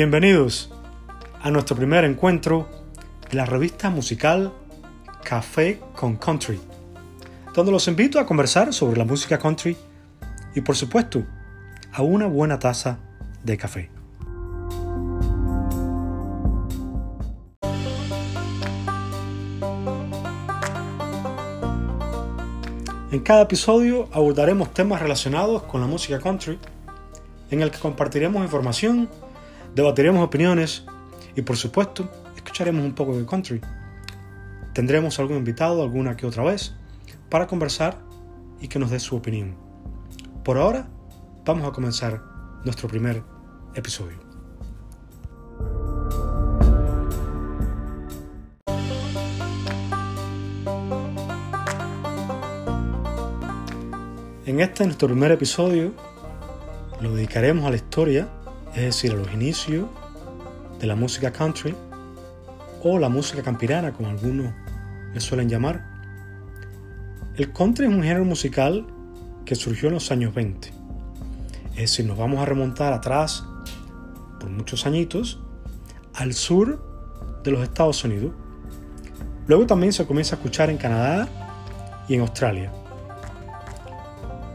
Bienvenidos a nuestro primer encuentro de la revista musical Café con Country, donde los invito a conversar sobre la música country y por supuesto a una buena taza de café. En cada episodio abordaremos temas relacionados con la música country, en el que compartiremos información, debatiremos opiniones y por supuesto escucharemos un poco de country. Tendremos algún invitado alguna que otra vez para conversar y que nos dé su opinión. Por ahora, vamos a comenzar nuestro primer episodio. En este nuestro primer episodio lo dedicaremos a la historia, es decir, a los inicios de la música country o la música campirana, como algunos le suelen llamar. El country es un género musical que surgió en los años 20. Es decir, nos vamos a remontar atrás por muchos añitos al sur de los Estados Unidos. Luego también se comienza a escuchar en Canadá y en Australia.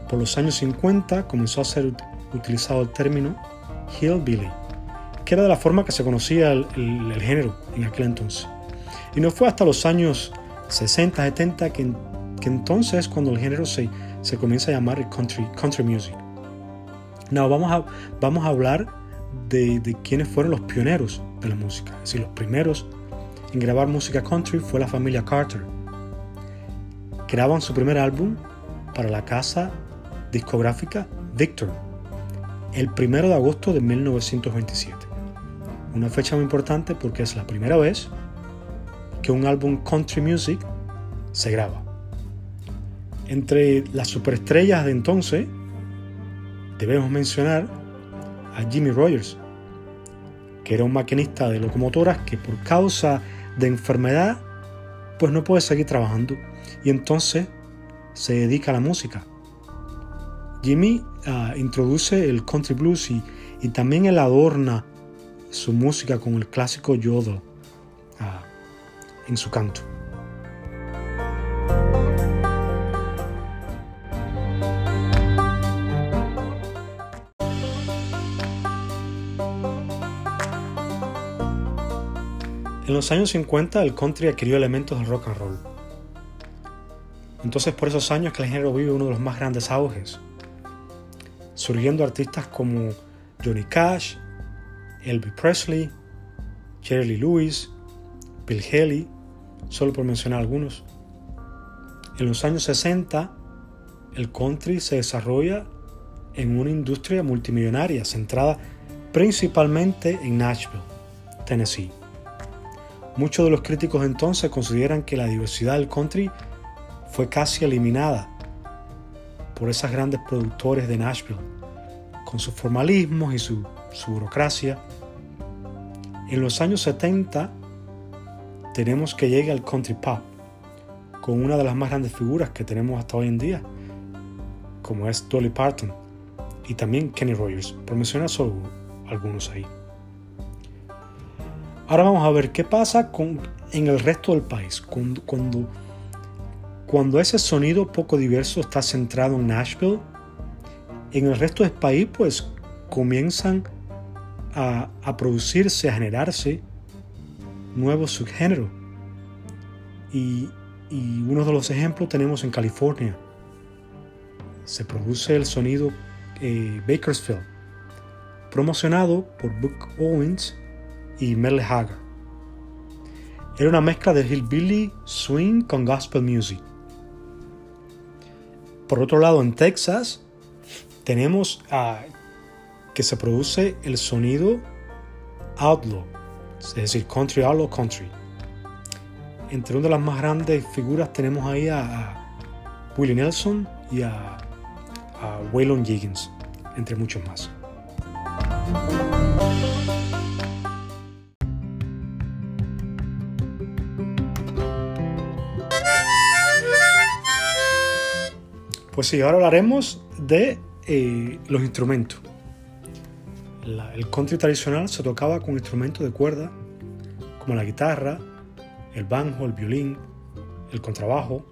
Por los años 50 comenzó a ser utilizado el término hillbilly, que era de la forma que se conocía el, género en aquel entonces. Y no fue hasta los años 60, 70 que, entonces es cuando el género se, se comienza a llamar country, country music. No, vamos a, vamos a hablar de, de quiénes fueron los pioneros de la música. Es decir, los primeros en grabar música country fue la familia Carter. Graban su primer álbum para la casa discográfica Victor el 1 de agosto de 1927. Una fecha muy importante porque es la primera vez que un álbum country music se graba. Entre las superestrellas de entonces debemos mencionar a Jimmy Rogers, que era un maquinista de locomotoras que por causa de enfermedad pues no puede seguir trabajando y entonces se dedica a la música Jimmy ah, introduce el country blues y, también él adorna su música con el clásico yodo ah, en su canto. En los años 50 el country adquirió elementos del rock and roll. Entonces por esos años que el género vive uno de los más grandes auges surgiendo artistas como Johnny Cash, Elvis Presley, Jerry Lewis, Bill Haley, solo por mencionar algunos. En los años 60, el country se desarrolla en una industria multimillonaria centrada principalmente en Nashville, Tennessee. Muchos de los críticos entonces consideran que la diversidad del country fue casi eliminada por esas grandes productores de Nashville, con sus formalismos y su, burocracia. En los años 70 tenemos que llegue al country pop, con una de las más grandes figuras que tenemos hasta hoy en día, como es Dolly Parton y también Kenny Rogers, por mencionar solo algunos ahí. Ahora vamos a ver qué pasa con, en el resto del país, cuando, cuando cuando ese sonido poco diverso está centrado en Nashville, en el resto del país pues comienzan a, producirse, a generarse nuevos subgéneros. Y, uno de los ejemplos tenemos en California. Se produce el sonido eh, Bakersfield, promocionado por Book Owens y Merle Haggard. Era una mezcla de hillbilly swing con gospel music. Por otro lado, en Texas tenemos que se produce el sonido outlaw, es decir, country outlaw country. Entre una de las más grandes figuras tenemos ahí a, Willie Nelson y a, Waylon Higgins, entre muchos más. Pues sí, ahora hablaremos de eh, los instrumentos. el country tradicional se tocaba con instrumentos de cuerda como la guitarra, el banjo, el violín, el contrabajo,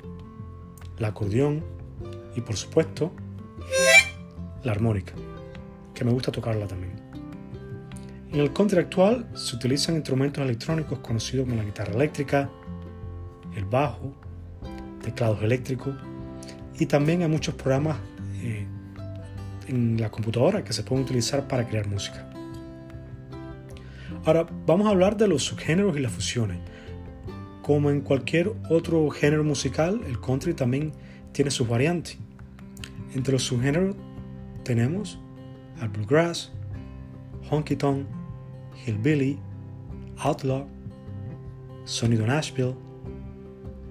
el acordeón y por supuesto la armónica, que me gusta tocarla también. En el country actual se utilizan instrumentos electrónicos conocidos como la guitarra eléctrica, el bajo, teclados eléctricos y también hay muchos programas eh, en la computadora que se pueden utilizar para crear música. Ahora vamos a hablar de los subgéneros y las fusiones. Como en cualquier otro género musical, el country también tiene sus variantes. Entre los subgéneros tenemos al bluegrass, honky tonk, hillbilly, outlaw, sonido Nashville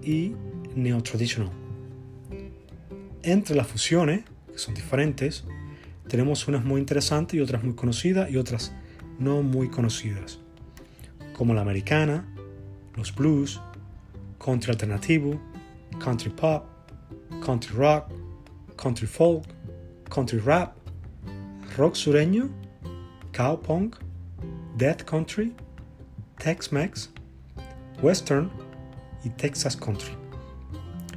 y neo-traditional. Entre las fusiones, que son diferentes, tenemos unas muy interesantes y otras muy conocidas y otras no muy conocidas, como la americana, los blues, country alternativo, country pop, country rock, country folk, country rap, rock sureño, cowpunk, death country, Tex-Mex, western y Texas country.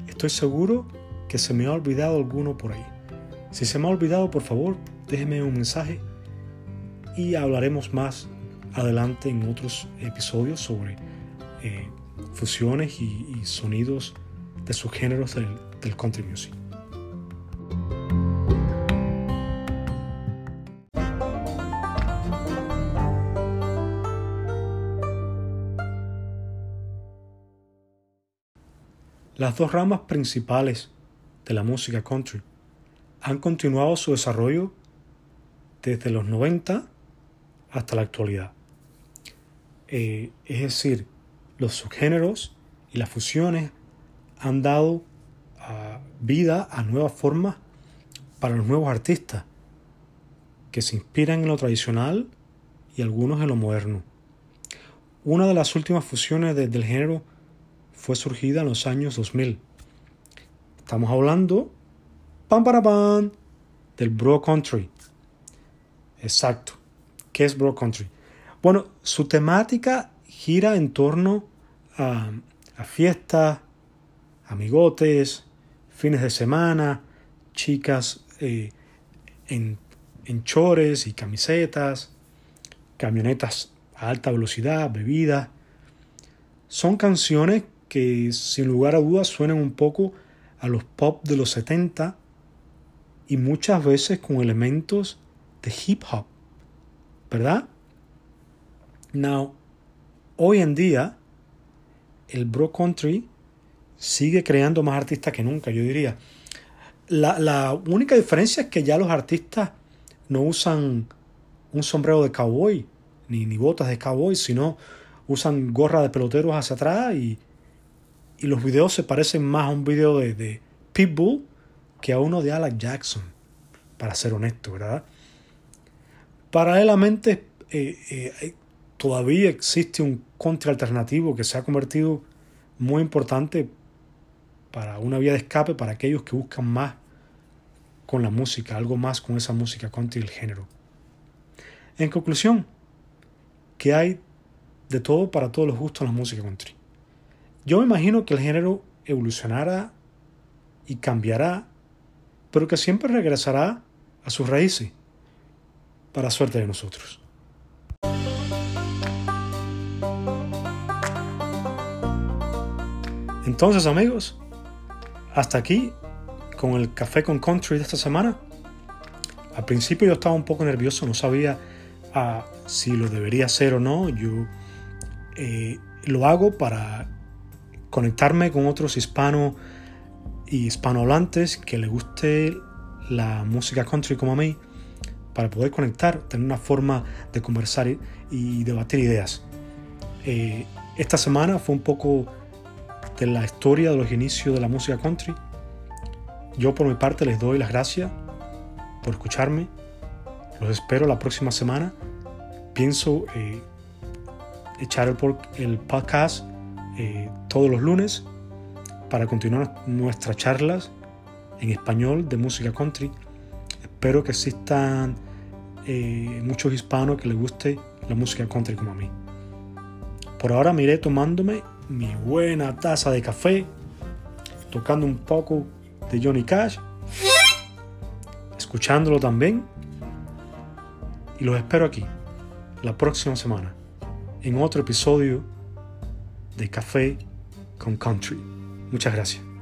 Estoy seguro que se me ha olvidado alguno por ahí. Si se me ha olvidado, por favor, déjeme un mensaje y hablaremos más adelante en otros episodios sobre eh, fusiones y, sonidos de sus géneros del country music. Las dos ramas principales de la música country han continuado su desarrollo desde los 90 hasta la actualidad. Eh, es decir, los subgéneros y las fusiones han dado ah, vida a nuevas formas para los nuevos artistas que se inspiran en lo tradicional y algunos en lo moderno. Una de las últimas fusiones del género fue surgida en los años 2000. Estamos hablando, pam para pam, del bro country. Exacto. ¿Qué es bro country? Bueno, su temática gira en torno a, fiestas, amigotes, fines de semana, chicas eh, en, en chores y camisetas, camionetas a alta velocidad, bebidas. Son canciones que sin lugar a dudas suenan un poco a los pop de los 70 y muchas veces con elementos de hip hop, ¿verdad? Now, hoy en día el bro country sigue creando más artistas que nunca, yo diría. La, la única diferencia es que ya los artistas no usan un sombrero de cowboy ni, ni botas de cowboy, sino usan gorra de peloteros hacia atrás y, y los videos se parecen más a un video de, de Pitbull que a uno de Alex Jackson, para ser honesto, ¿verdad? Paralelamente, eh, eh, todavía existe un country alternativo que se ha convertido muy importante para una vía de escape para aquellos que buscan más con la música, algo más con esa música country el género. En conclusión, que hay de todo para todos los gustos en la música country. Yo me imagino que el género evolucionará y cambiará, pero que siempre regresará a sus raíces, para suerte de nosotros. Entonces amigos, hasta aquí con el café con country de esta semana. Al principio yo estaba un poco nervioso, no sabía ah, si lo debería hacer o no. Yo eh, lo hago para conectarme con otros hispanos y hispanohablantes que les guste la música country como a mí, para poder conectar, tener una forma de conversar y, debatir ideas. Eh, esta semana fue un poco de la historia de los inicios de la música country. Yo por mi parte les doy las gracias por escucharme. Los espero la próxima semana. Pienso eh, echar el, el podcast eh, todos los lunes para continuar nuestras charlas en español de música country. Espero que existan eh, muchos hispanos que les guste la música country como a mí. Por ahora me iré tomándome mi buena taza de café, tocando un poco de Johnny Cash, escuchándolo también. Y los espero aquí la próxima semana en otro episodio de Café con Country. Muchas gracias.